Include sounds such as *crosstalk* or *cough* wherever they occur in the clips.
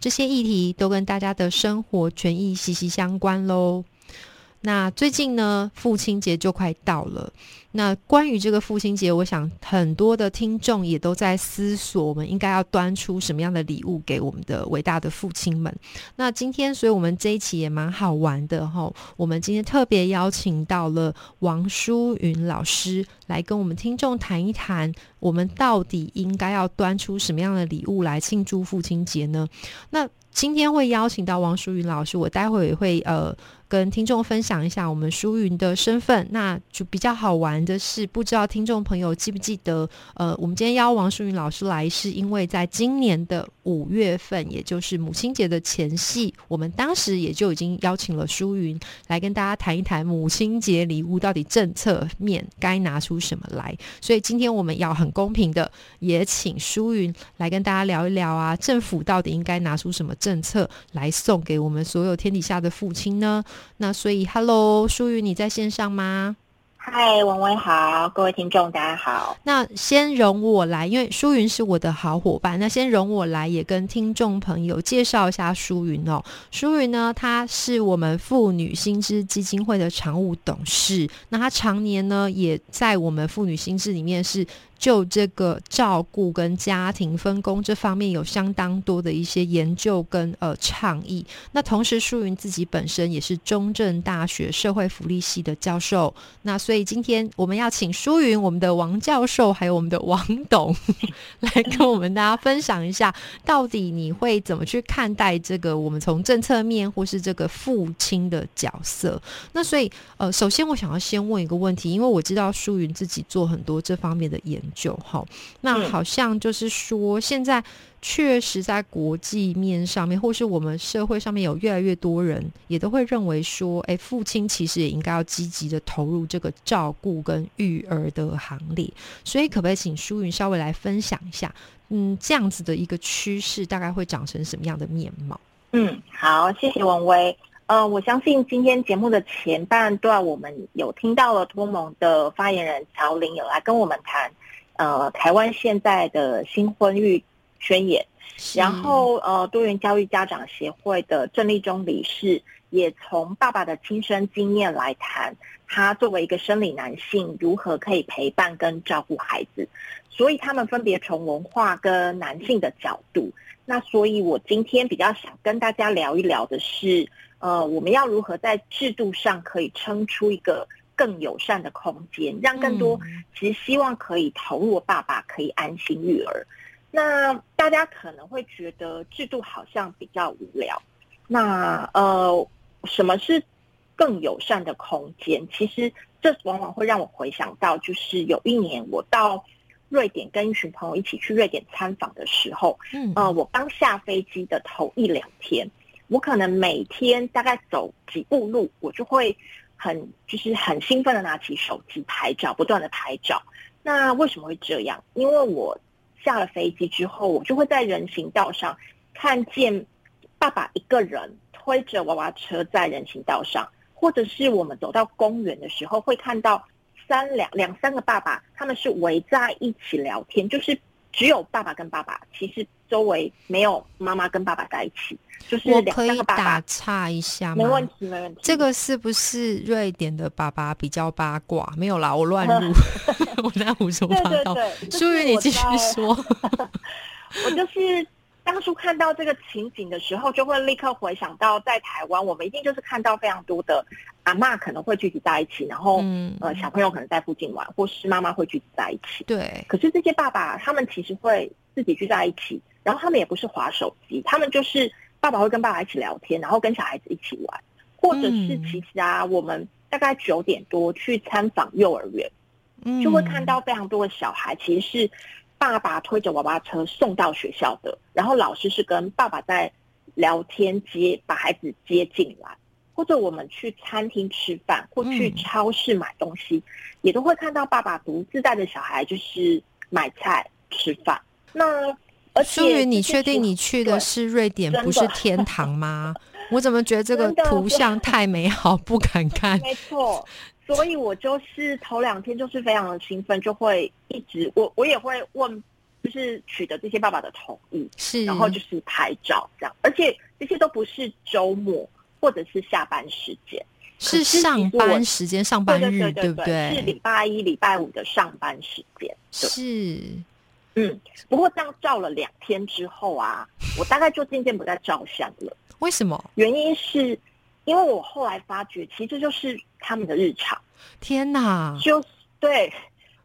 这些议题都跟大家的生活权益息息相关喽。那最近呢，父亲节就快到了。那关于这个父亲节，我想很多的听众也都在思索，我们应该要端出什么样的礼物给我们的伟大的父亲们。那今天，所以我们这一期也蛮好玩的哈。我们今天特别邀请到了王淑云老师来跟我们听众谈一谈，我们到底应该要端出什么样的礼物来庆祝父亲节呢？那今天会邀请到王淑云老师，我待会也会呃。跟听众分享一下我们舒云的身份，那就比较好玩的是，不知道听众朋友记不记得，呃，我们今天邀王舒云老师来，是因为在今年的五月份，也就是母亲节的前夕，我们当时也就已经邀请了舒云来跟大家谈一谈母亲节礼物到底政策面该拿出什么来。所以今天我们要很公平的，也请舒云来跟大家聊一聊啊，政府到底应该拿出什么政策来送给我们所有天底下的父亲呢？那所以，Hello，淑云，你在线上吗？嗨，文文好，各位听众大家好。那先容我来，因为舒云是我的好伙伴。那先容我来，也跟听众朋友介绍一下舒云哦。淑云呢，她是我们妇女心知基金会的常务董事。那她常年呢，也在我们妇女心知里面是。就这个照顾跟家庭分工这方面有相当多的一些研究跟呃倡议。那同时，淑云自己本身也是中正大学社会福利系的教授。那所以今天我们要请淑云、我们的王教授还有我们的王董 *laughs* 来跟我们大家分享一下，到底你会怎么去看待这个我们从政策面或是这个父亲的角色？那所以呃，首先我想要先问一个问题，因为我知道淑云自己做很多这方面的研。就好，那好像就是说，现在确实在国际面上面，或是我们社会上面有越来越多人也都会认为说，哎，父亲其实也应该要积极的投入这个照顾跟育儿的行列。所以，可不可以请舒云稍微来分享一下，嗯，这样子的一个趋势大概会长成什么样的面貌？嗯，好，谢谢文威。呃，我相信今天节目的前半段，我们有听到了托蒙的发言人乔林有来跟我们谈。呃，台湾现在的新婚育宣言，然后呃，多元教育家长协会的郑立中理事也从爸爸的亲身经验来谈，他作为一个生理男性如何可以陪伴跟照顾孩子，所以他们分别从文化跟男性的角度，那所以我今天比较想跟大家聊一聊的是，呃，我们要如何在制度上可以撑出一个。更友善的空间，让更多其实希望可以投入的爸爸可以安心育儿。那大家可能会觉得制度好像比较无聊。那呃，什么是更友善的空间？其实这往往会让我回想到，就是有一年我到瑞典跟一群朋友一起去瑞典参访的时候，嗯，呃，我刚下飞机的头一两天，我可能每天大概走几步路，我就会。很就是很兴奋的拿起手机拍照，不断的拍照。那为什么会这样？因为我下了飞机之后，我就会在人行道上看见爸爸一个人推着娃娃车在人行道上，或者是我们走到公园的时候，会看到三两两三个爸爸，他们是围在一起聊天，就是只有爸爸跟爸爸，其实周围没有妈妈跟爸爸在一起。就是我可以打岔一下吗？没问题，没问题。这个是不是瑞典的爸爸比较八卦？没有啦，我乱 *laughs* 入，*laughs* 我在胡说八道。淑云，你继续说。*laughs* 我就是当初看到这个情景的时候，就会立刻回想到在台湾，我们一定就是看到非常多的阿妈可能会聚集在一起，然后呃小朋友可能在附近玩，或是妈妈会聚集在一起。对。可是这些爸爸他们其实会自己聚在一起，然后他们也不是划手机，他们就是。爸爸会跟爸爸一起聊天，然后跟小孩子一起玩，或者是其实啊，我们大概九点多去参访幼儿园，就会看到非常多的小孩，其实是爸爸推着娃娃车送到学校的，然后老师是跟爸爸在聊天接把孩子接进来，或者我们去餐厅吃饭或去嗯超市买东西，也都会看到爸爸独自带着小孩就是买菜吃饭。那而且淑云，你确定你去的是瑞典，不是天堂吗？*laughs* 我怎么觉得这个图像太美好，不敢看？没错，所以我就是头两天就是非常的兴奋，就会一直我我也会问，就是取得这些爸爸的同意，是，然后就是拍照这样，而且这些都不是周末或者是下班时间，是上班时间、上班日，对不对，是礼拜一、礼拜五的上班时间。是，嗯，不过这样照了两天之后啊，我大概就渐渐不再照相了。为什么？原因是因为我后来发觉，其实这就是他们的日常。天哪！就是对，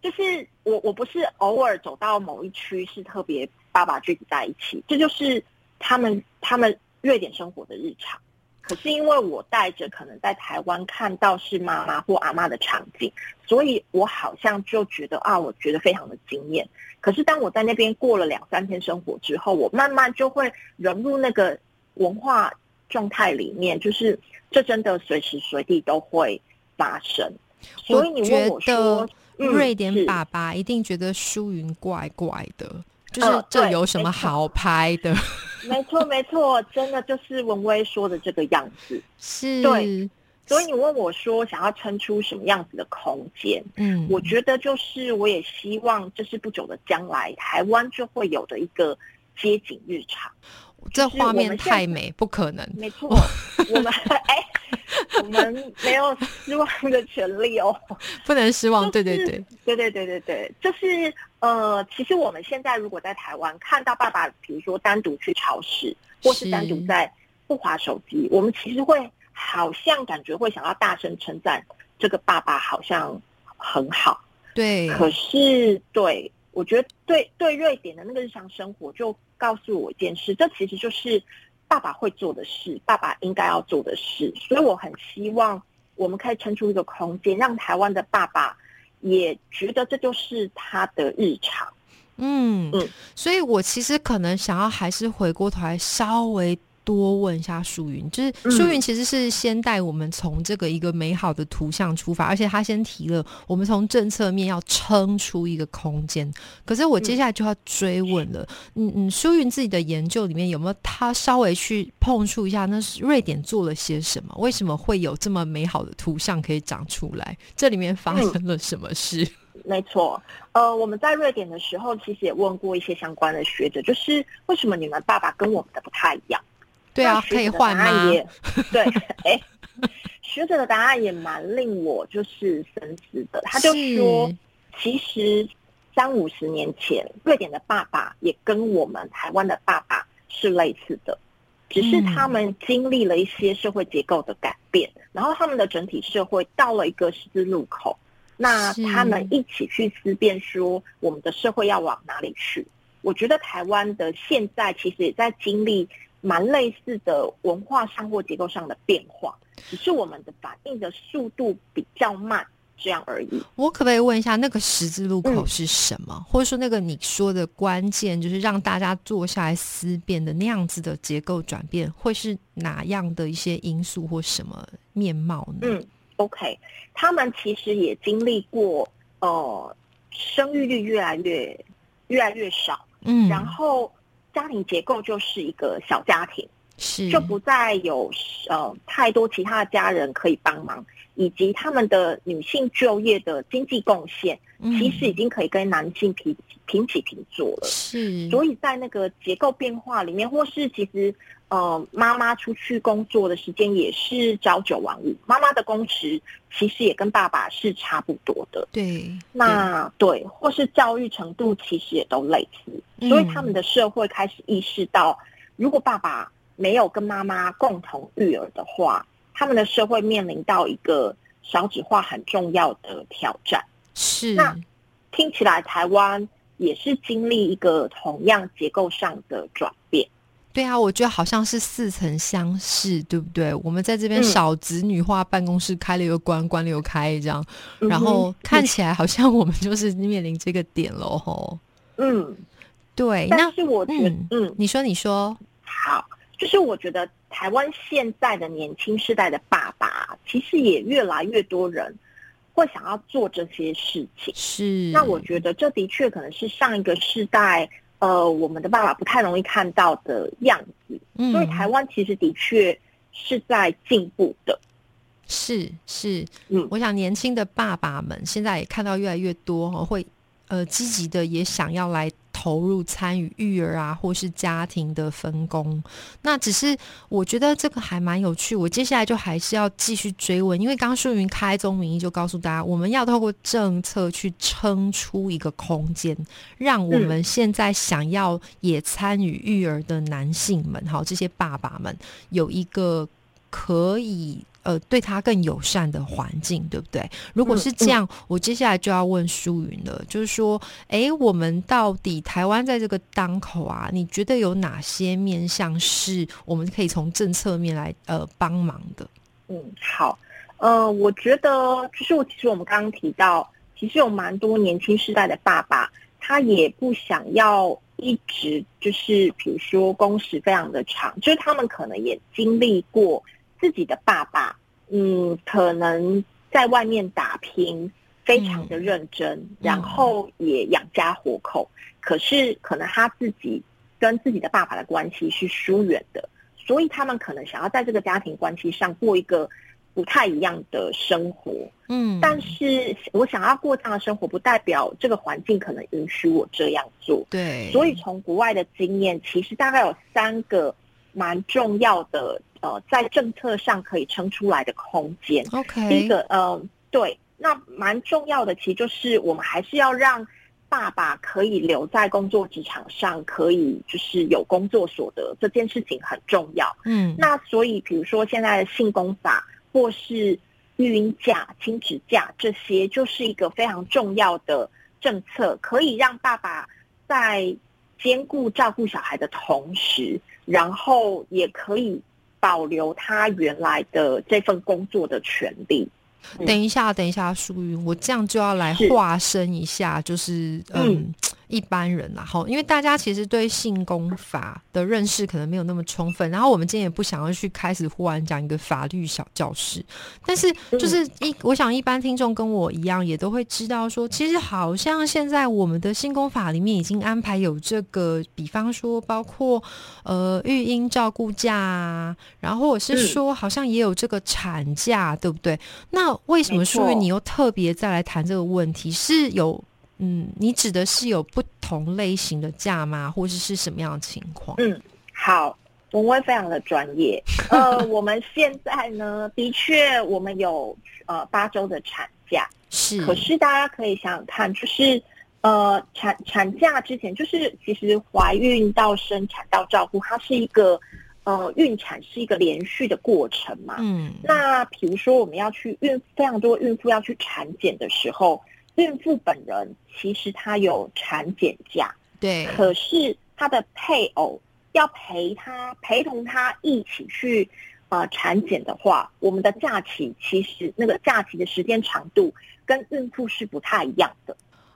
就是我我不是偶尔走到某一区是特别爸爸聚集在一起，这就是他们他们瑞典生活的日常。可是因为我带着可能在台湾看到是妈妈或阿妈的场景，所以我好像就觉得啊，我觉得非常的惊艳。可是当我在那边过了两三天生活之后，我慢慢就会融入那个文化状态里面，就是这真的随时随地都会发生。所以你问我说，嗯瑞典爸爸一定觉得舒云怪怪的，就是这有什么好拍的？*laughs* 没错，没错，真的就是文威说的这个样子。是，对所以你问我说，想要撑出什么样子的空间？嗯，我觉得就是，我也希望这是不久的将来，台湾就会有的一个街景日常。这画面太美，不可能。没错，我们哎，我们没有失望的权利哦。*laughs* 不能失望，对就是对对，对对对对对，就是呃，其实我们现在如果在台湾看到爸爸，比如说单独去超市，或是是单独在不滑手机，我们其实会好像感觉会想要大声称赞这个爸爸好像很好，对，可是对我觉得对对瑞典的那个日常生活，就告诉我一件事，这其实就是爸爸会做的事，爸爸应该要做的事，所以我很希望我们可以撑出一个空间，让台湾的爸爸也觉得这就是他的日常。嗯嗯所以我其实可能想要还是回过头来稍微。多问一下舒云，就是嗯舒云其实是先带我们从这个一个美好的图像出发，而且他先提了我们从政策面要撑出一个空间。可是我接下来就要追问了，嗯嗯，舒云自己的研究里面有没有他稍微去碰触一下，那是瑞典做了些什么？为什么会有这么美好的图像可以长出来？这里面发嗯生了什么事？没错，呃，我们在瑞典的时候，其实也问过一些相关的学者，就是为什么你们爸爸跟我们的不太一样？对啊可以换吗？答案也对，哎，学者的答案也蛮令我就是深思的。他就说，其实三五十年前，瑞典的爸爸也跟我们台湾的爸爸是类似的，只是嗯他们经历了一些社会结构的改变，然后他们的整体社会到了一个十字路口，那他们一起去思辨说，我们的社会要往哪里去？我觉得台湾的现在其实也在经历蛮类似的文化上或结构上的变化，只是我们的反应的速度比较慢，这样而已。我可不可以问一下，那个十字路口嗯是什么？或者说，那个你说的关键，就是让大家坐下来思辨的那样子的结构转变，会是哪样的一些因素或什么面貌呢？嗯，OK，他们其实也经历过呃生育率越来越越来越少，嗯，然后家庭结构就是一个小家庭。是就不再有呃太多其他的家人可以帮忙，以及他们的女性就业的经济贡献，其实已嗯经可以跟男性平平起平坐了。是，所以在那个结构变化里面，或是其实呃妈妈出去工作的时间也是朝九晚五，妈妈的工时其实也跟爸爸是差不多的。对，那对，或是教育程度其实也都类似，嗯所以他们的社会开始意识到，如果爸爸没有跟妈妈共同育儿的话，他们的社会面临到一个少子化很重要的挑战。是那听起来台湾也是经历一个同样结构上的转变。对啊，我觉得好像是似曾相识，对不对？我们在这边嗯少子女化办公室开了又关，关了又开，这样，然后看起来好像我们就是面临这个点了吼。嗯，对，那但是我觉得，嗯嗯你说，你说，好，就是我觉得台湾现在的年轻世代的爸爸，其实也越来越多人会想要做这些事情。是，那我觉得这的确可能是上一个世代，呃，我们的爸爸不太容易看到的样子。嗯所以台湾其实的确是在进步的。是是，嗯我想年轻的爸爸们现在也看到越来越多哦，会呃积极的也想要来投入参与育儿啊，或是家庭的分工。那只是我觉得这个还蛮有趣，我接下来就还是要继续追问，因为刚淑云开宗明义就告诉大家，我们要透过政策去撑出一个空间，让我们现在想要也参与育儿的男性们，好这些爸爸们有一个可以。呃，对他更友善的环境，对不对？如果是这样，我接下来就要问舒云了，就是说，哎，我们到底台湾在这个当口啊，你觉得有哪些面向是我们可以从政策面来呃帮忙的？嗯，好，呃，我觉得就是我其实我们刚刚提到，其实有蛮多年轻世代的爸爸，他也不想要一直就是比如说工时非常的长，就是他们可能也经历过。自己的爸爸，嗯，可能在外面打拼，非常的认真，嗯、然后也养家活口。可是，可能他自己跟自己的爸爸的关系是疏远的，所以他们可能想要在这个家庭关系上过一个不太一样的生活。嗯，但是我想要过这样的生活，不代表这个环境可能允许我这样做。对，所以从国外的经验，其实大概有三个蛮重要的。呃，在政策上可以撑出来的空间。OK，第一个，呃，对，那蛮重要的，其实就是我们还是要让爸爸可以留在工作职场上，可以就是有工作所得，这件事情很重要。嗯，那所以比如说现在的性工法或是育婴假、亲子假这些，就是一个非常重要的政策，可以让爸爸在兼顾照顾小孩的同时，然后也可以。保留他原来的这份工作的权利。嗯、等一下，等一下，淑云，我这样就要来化身一下，就是嗯。嗯一般人啦，哈，因为大家其实对性工法的认识可能没有那么充分，然后我们今天也不想要去开始忽然讲一个法律小教室，但是就是一，我想一般听众跟我一样，也都会知道说，其实好像现在我们的性工法里面已经安排有这个，比方说包括呃育婴照顾假啊，然后或者是说好像也有这个产假，对不对？那为什么淑云你又特别再来谈这个问题？是有？嗯，你指的是有不同类型的假吗，或者是什么样的情况？嗯，好，文威非常的专业。*laughs* 呃，我们现在呢，的确我们有呃八周的产假，是。可是大家可以想想看，就是呃产产假之前，就是其实怀孕到生产到照顾，它是一个呃孕产是一个连续的过程嘛。嗯。那比如说我们要去孕，非常多孕妇要去产检的时候。孕妇本人其实她有产检假，对，可是她的配偶要陪她陪同她一起去呃产检的话，我们的假期其实那个假期的时间长度跟孕妇是不太一样的。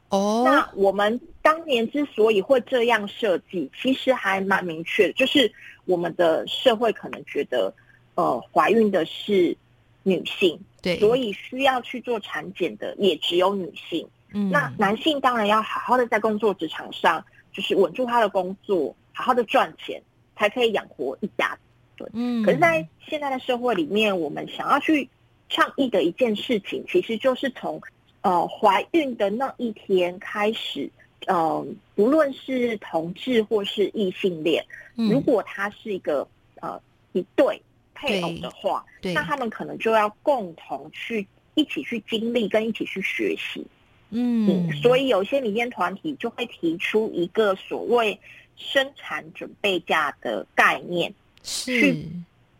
哦，那我们当年之所以会这样设计，其实还蛮明确的，就是我们的社会可能觉得，呃，怀孕的是女性。对，所以需要去做产检的也只有女性。嗯，那男性当然要好好的在工作职场上，就是稳住他的工作，好好的赚钱，才可以养活一家。对，嗯。可是，在现在的社会里面，我们想要去倡议的一件事情，其实就是从呃怀孕的那一天开始，嗯、呃，不论是同志或是异性恋，嗯、如果他是一个呃一对。配偶的话，那他们可能就要共同去一起去经历，跟一起去学习。嗯，所以有些民间团体就会提出一个所谓生产准备假的概念，是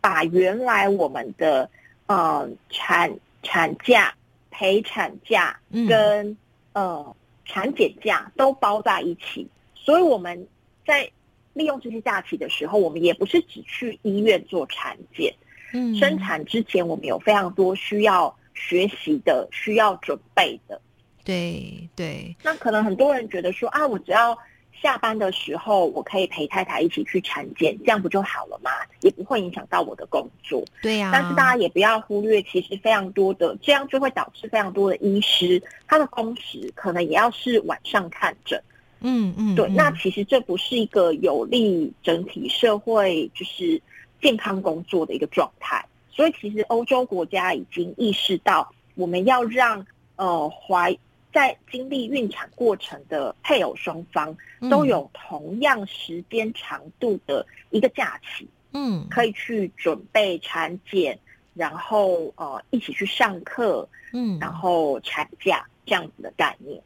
把原来我们的呃产产假、陪产假跟、嗯、呃产检假都包在一起。所以我们在利用这些假期的时候，我们也不是只去医院做产检。嗯，生产之前我们有非常多需要学习的、需要准备的。对对。那可能很多人觉得说啊，我只要下班的时候我可以陪太太一起去产检，这样不就好了吗？也不会影响到我的工作。对呀、但是大家也不要忽略，其实非常多的这样就会导致非常多的医师，他的工时可能也要是晚上看诊。嗯嗯，对，嗯那其实这不是一个有利整体社会就是健康工作的一个状态。所以其实欧洲国家已经意识到，我们要让呃怀在经历孕产过程的配偶双方都嗯有同样时间长度的一个假期。嗯可以去准备产检，然后呃一起去上课，嗯，然后产假这样子的概念。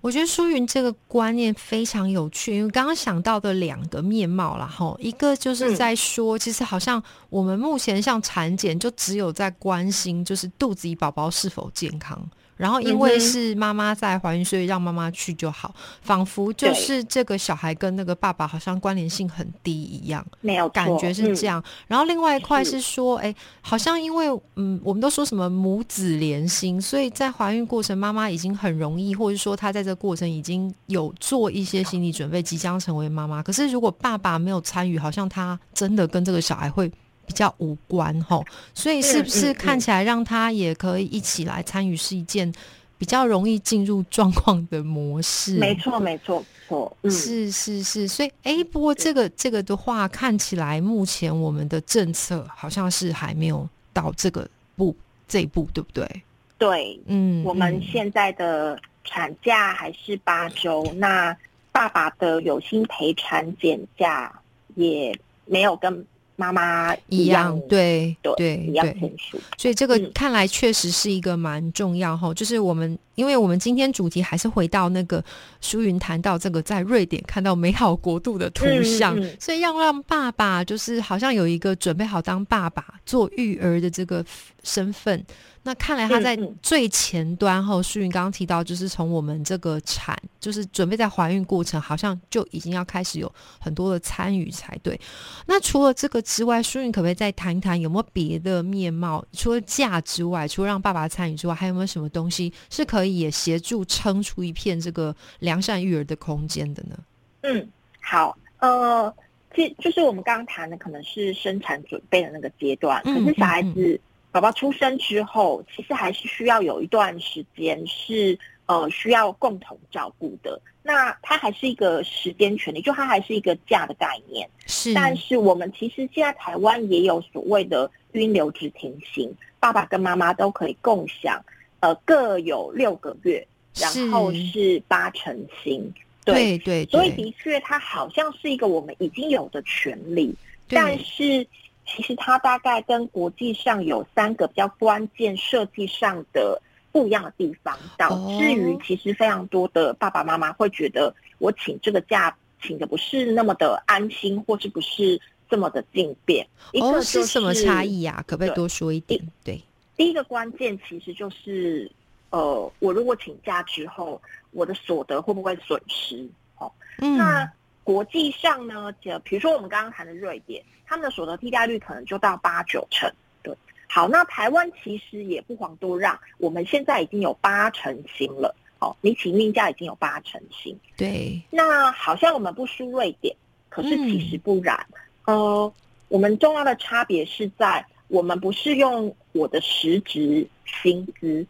我觉得舒云这个观念非常有趣，因为刚刚想到的两个面貌啦，吼，一个就是嗯在说，其实好像我们目前像产检，就只有在关心就是肚子里宝宝是否健康。然后因为是妈妈在怀孕，所以让妈妈去就好，仿佛就是这个小孩跟那个爸爸好像关联性很低一样。没有感觉是这。嗯样。然后另外一块是是说，哎，好像因为嗯，我们都说什么母子连心，所以在怀孕过程，妈妈已经很容易，或者说她在这个过程已经有做一些心理准备，即将成为妈妈。可是如果爸爸没有参与，好像他真的跟这个小孩会。比较无关吼，所以是不是看起来让他也可以一起来参与，是一件比较容易进入状况的模式？没错，没错，错。嗯，是是是，所以哎，不过这个这个的话，看起来目前我们的政策好像是还没有到这个步这一步，对不对？对，嗯，我们嗯现在的产假还是八周，那爸爸的有薪陪产检假也没有跟妈妈一样，对对对。所以这个嗯看来确实是一个蛮重要哈，就是我们因为我们今天主题还是回到那个舒云谈到这个在瑞典看到美好国度的图像，嗯嗯所以要让爸爸就是好像有一个准备好当爸爸做育儿的这个身份。那看来他在最前端后，舒云刚刚提到，就是从我们这个产，就是准备在怀孕过程，好像就已经要开始有很多的参与才对。那除了这个之外，舒云可不可以再谈一谈有没有别的面貌？除了假之外，除了让爸爸参与之外，还有没有什么东西是可以也协助撑出一片这个良善育儿的空间的呢？嗯，好，呃，其实就是我们刚刚谈的，可能是生产准备的那个阶段。嗯可是小孩嗯子宝宝出生之后，其实还是需要有一段时间是呃需要共同照顾的。那它还是一个时间权利，就它还是一个假的概念。是，但是我们其实现在台湾也有所谓的孕留职停薪，爸爸跟妈妈都可以共享，呃，各有六个月，然后是八成薪。对，对对，所以的确，它好像是一个我们已经有的权利，但是其实它大概跟国际上有三个比较关键设计上的不一样的地方，导致于哦其实非常多的爸爸妈妈会觉得我请这个假请的不是那么的安心，或是不是这么的进便。一哦，个就是什么差？异呀、可不可以多说一点？对，第一个关键其实就是，呃，我如果请假之后，我的所得会不会损失？哦，嗯，那国际上呢，就比如说我们刚刚谈的瑞典，他们的所得替代率可能就到八九成。对，好，那台湾其实也不遑多让，我们现在已经有八成薪了。哦，你请孕假已经有八成薪，对，那好像我们不输瑞典，可是其实嗯不然。呃，我们重要的差别是在我们不是用我的实职薪资，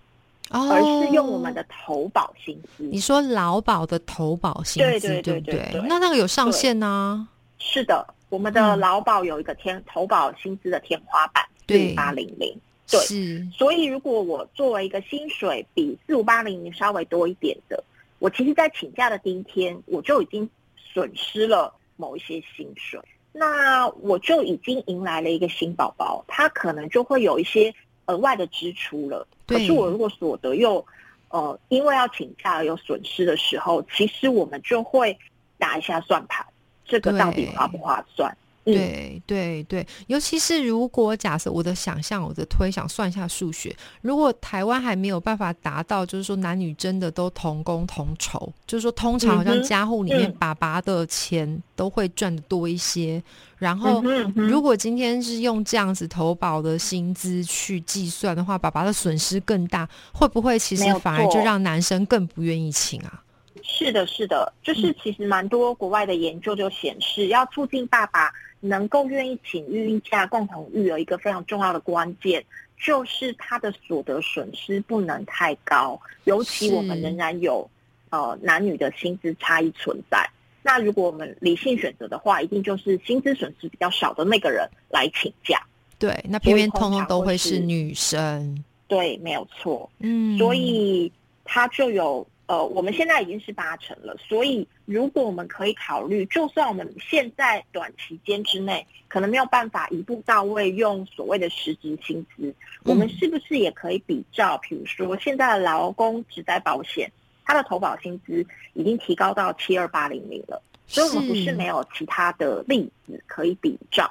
哦，而是用我们的投保薪资。你说劳保的投保薪资，对对不对对？对那那个有上限呢、是的，我们的嗯。劳保有一个天投保薪资的天花板，四八零零。对。是，所以如果我作为一个薪水比四五八零零稍微多一点的，我其实在请假的第一天，我就已经损失了某一些薪水。那我就已经迎来了一个新宝宝，他可能就会有一些额外的支出了。可是我如果所得又呃因为要请假而有损失的时候，其实我们就会打一下算盘，这个到底划不划算？嗯，对对对，尤其是如果假设我的想象、我的推想算一下数学，如果台湾还没有办法达到，就是说男女真的都同工同酬，就是说通常好像家户里面嗯。爸爸的钱都会赚的多一些，然后如果今天是用这样子投保的薪资去计算的话，爸爸的损失更大，会不会其实反而就错。让男生更不愿意请啊？是的，是的，就是其实蛮多国外的研究就显示，要促进爸爸能够愿意请育婴假共同育儿，一个非常重要的关键就是他的所得损失不能太高，尤其我们仍然有呃男女的薪资差异存在。那如果我们理性选择的话，一定就是薪资损失比较少的那个人来请假。对，那偏偏通通都会是女生。对，没有错。嗯，所以他就有呃，我们现在已经是八成了。所以如果我们可以考虑，就算我们现在短期间之内可能没有办法一步到位用所谓的实质薪资，我们是不是也可以比照，比如说现在的劳工只在保险。他的投保薪资已经提高到七二八零零了，所以我们不是没有其他的例子可以比照，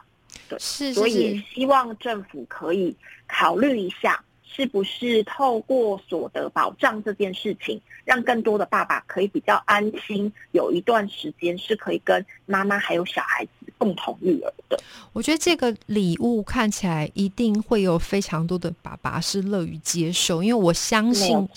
对，所以也希望政府可以考虑一下，是不是透过所得保障这件事情，让更多的爸爸可以比较安心，有一段时间是可以跟妈妈还有小孩子。共同育儿的，我觉得这个礼物看起来一定会有非常多的爸爸是乐于接受，因为我相信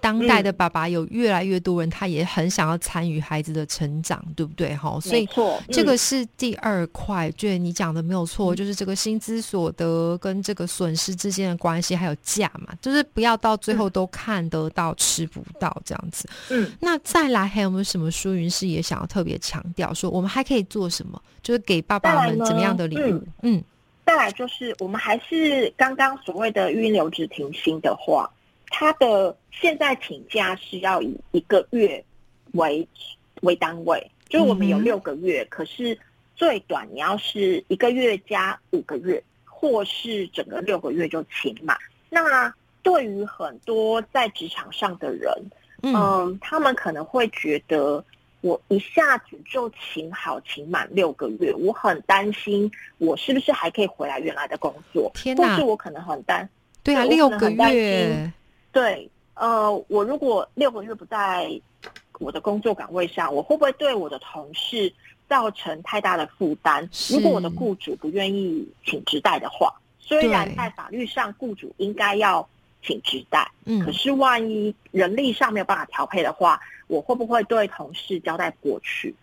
当代的爸爸有越来越多人，他也很想要参与孩子的成长，对不对？哈，所以这个是第二块，觉得你讲的没有错，就是这个薪资所得跟这个损失之间的关系，还有价嘛，就是不要到最后都看得到吃不到这样子。嗯，那再来还有没有什么舒云是也想要特别强调说，我们还可以做什么？就是给。给爸爸们怎么样的礼物？嗯，再来就是我们还是刚刚所谓的育婴留职停薪的话，他的现在请假是要以一个月为为单位，就是我们有六个月，可是最短你要是一个月加五个月，或是整个六个月就请满。那对于很多在职场上的人，嗯，他们可能会觉得。我一下子就请好请满六个月，我很担心我是不是还可以回来原来的工作？天哪！或是我可能很担，对啊，六个月，对，呃，我如果六个月不在我的工作岗位上，我会不会对我的同事造成太大的负担？如果我的雇主不愿意请职代的话，虽然在法律上雇主应该要请职代，嗯，可是万一人力上没有办法调配的话。我会不会对同事交代过去？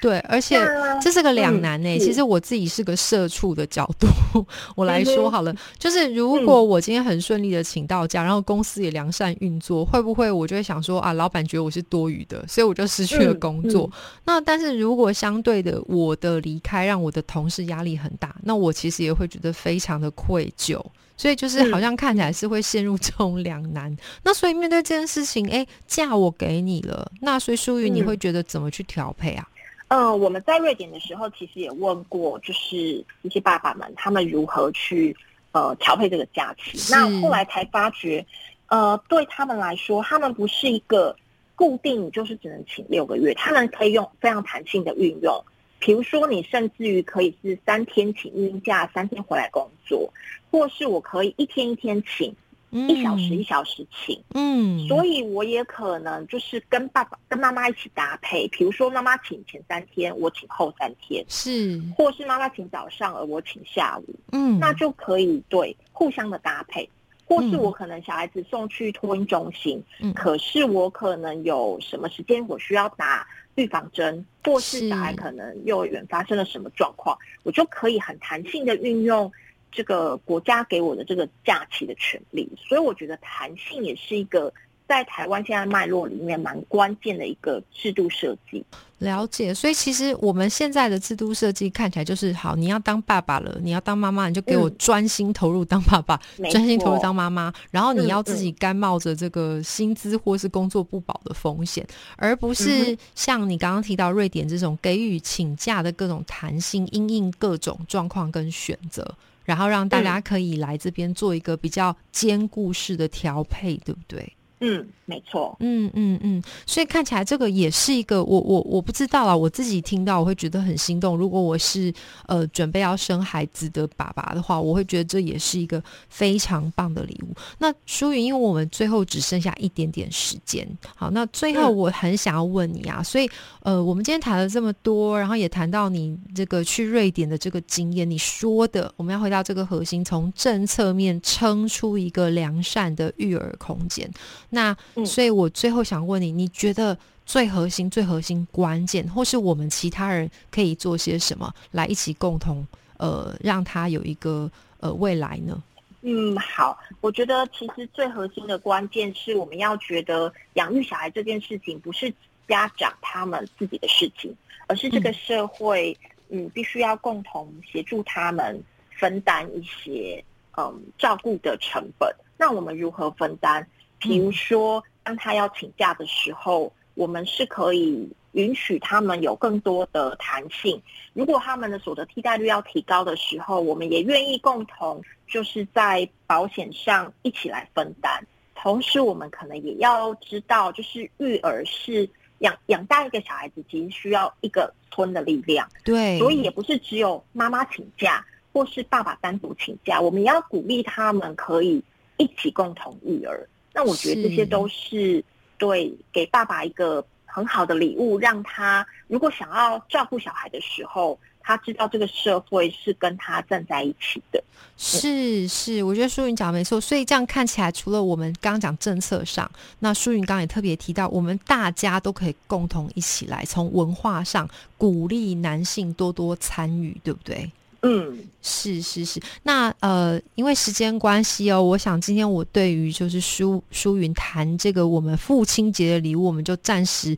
对，而且这是个两难呢。其实我自己是个社畜的角度，*laughs* 我来说好了，就是如果我今天很顺利的请到假，然后公司也良善运作，会不会我就会想说啊，老板觉得我是多余的，所以我就失去了工作。那但是如果相对的，我的离开让我的同事压力很大，那我其实也会觉得非常的愧疚。所以就是好像看起来是会陷入这种两难。*laughs* 那所以面对这件事情，哎，假我给你了，那所以淑云你会觉得怎么去调配啊？嗯，我们在瑞典的时候，其实也问过，就是一些爸爸们，他们如何去呃调配这个假期。那后来才发觉，呃，对他们来说，他们不是一个固定，就是只能请六个月，他们可以用非常弹性的运用。比如说，你甚至于可以是三天请孕假，三天回来工作，或是我可以一天一天请，一小时一小时请。嗯，所以我也可能就是跟爸爸、跟妈妈一起搭配。比如说，妈妈请前三天，我请后三天，是，或是妈妈请早上，而我请下午。嗯，那就可以对互相的搭配。或是我可能小孩子送去托婴中心，嗯，可是我可能有什么时间我需要打。预防针，或是小孩可能幼儿园发生了什么状况，我就可以很弹性的运用这个国家给我的这个假期的权利。所以我觉得弹性也是一个。在台湾现在脉络里面蛮关键的一个制度设计，了解。所以其实我们现在的制度设计看起来就是好，你要当爸爸了，你要当妈妈，你就给我专心投入当爸爸，专心投入当妈妈。然后你要自己甘冒着这个薪资或是工作不保的风险，而不是像你刚刚提到瑞典这种给予请假的各种弹性，因应各种状况跟选择，然后让大家可以来这边做一个比较兼顾式的调配，对不对？嗯，没错。嗯嗯嗯，所以看起来这个也是一个，我我我不知道啊，我自己听到我会觉得很心动。如果我是呃准备要生孩子的爸爸的话，我会觉得这也是一个非常棒的礼物。那淑云，因为我们最后只剩下一点点时间，好，那最后我很想要问你啊，所以呃，我们今天谈了这么多，然后也谈到你这个去瑞典的这个经验，你说的我们要回到这个核心，从政策面撑出一个良善的育儿空间。那所以，我最后想问你，你觉得最核心、最核心关键，或是我们其他人可以做些什么来一起共同呃让他有一个呃未来呢？嗯，好，我觉得其实最核心的关键是我们要觉得养育小孩这件事情不是家长他们自己的事情，而是这个社会嗯必须要共同协助他们分担一些嗯照顾的成本。那我们如何分担？比如说，当他要请假的时候，我们是可以允许他们有更多的弹性。如果他们的所得替代率要提高的时候，我们也愿意共同就是在保险上一起来分担。同时，我们可能也要知道，就是育儿是养养大一个小孩子，其实需要一个村的力量。对，所以也不是只有妈妈请假，或是爸爸单独请假，我们也要鼓励他们可以一起共同育儿。那我觉得这些都是对给爸爸一个很好的礼物，让他如果想要照顾小孩的时候，他知道这个社会是跟他站在一起的。是是，我觉得淑云讲没错。所以这样看起来，除了我们刚刚讲政策上，那淑云刚也特别提到，我们大家都可以共同一起来从文化上鼓励男性多多参与，对不对？嗯，是是是，那呃，因为时间关系哦，我想今天我对于就是舒舒云谈这个我们父亲节的礼物，我们就暂时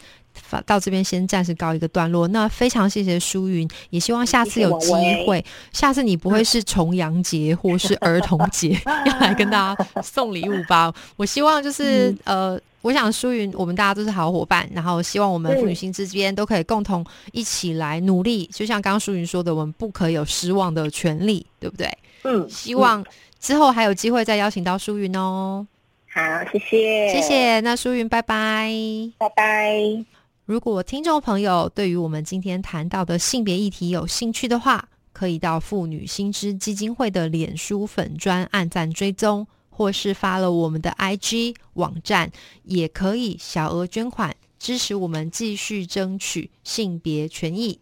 到这边先暂时告一个段落。那非常谢谢舒云，也希望下次有机会，下次你不会是重阳节 *laughs* 或是儿童节要来跟大家 *laughs* 送礼物吧？我希望就是呃。我想，舒云，我们大家都是好伙伴，然后希望我们父女心之间都可以共同一起来努力。就像刚刚舒云说的，我们不可以有失望的权利，对不对？嗯。希望之后还有机会再邀请到舒云哦。好，谢谢，谢谢。那舒云，拜拜，拜拜。如果听众朋友对于我们今天谈到的性别议题有兴趣的话，可以到妇女新知基金会的脸书粉专按赞追踪。或是发了我们的 IG 网站，也可以小额捐款支持我们继续争取性别权益。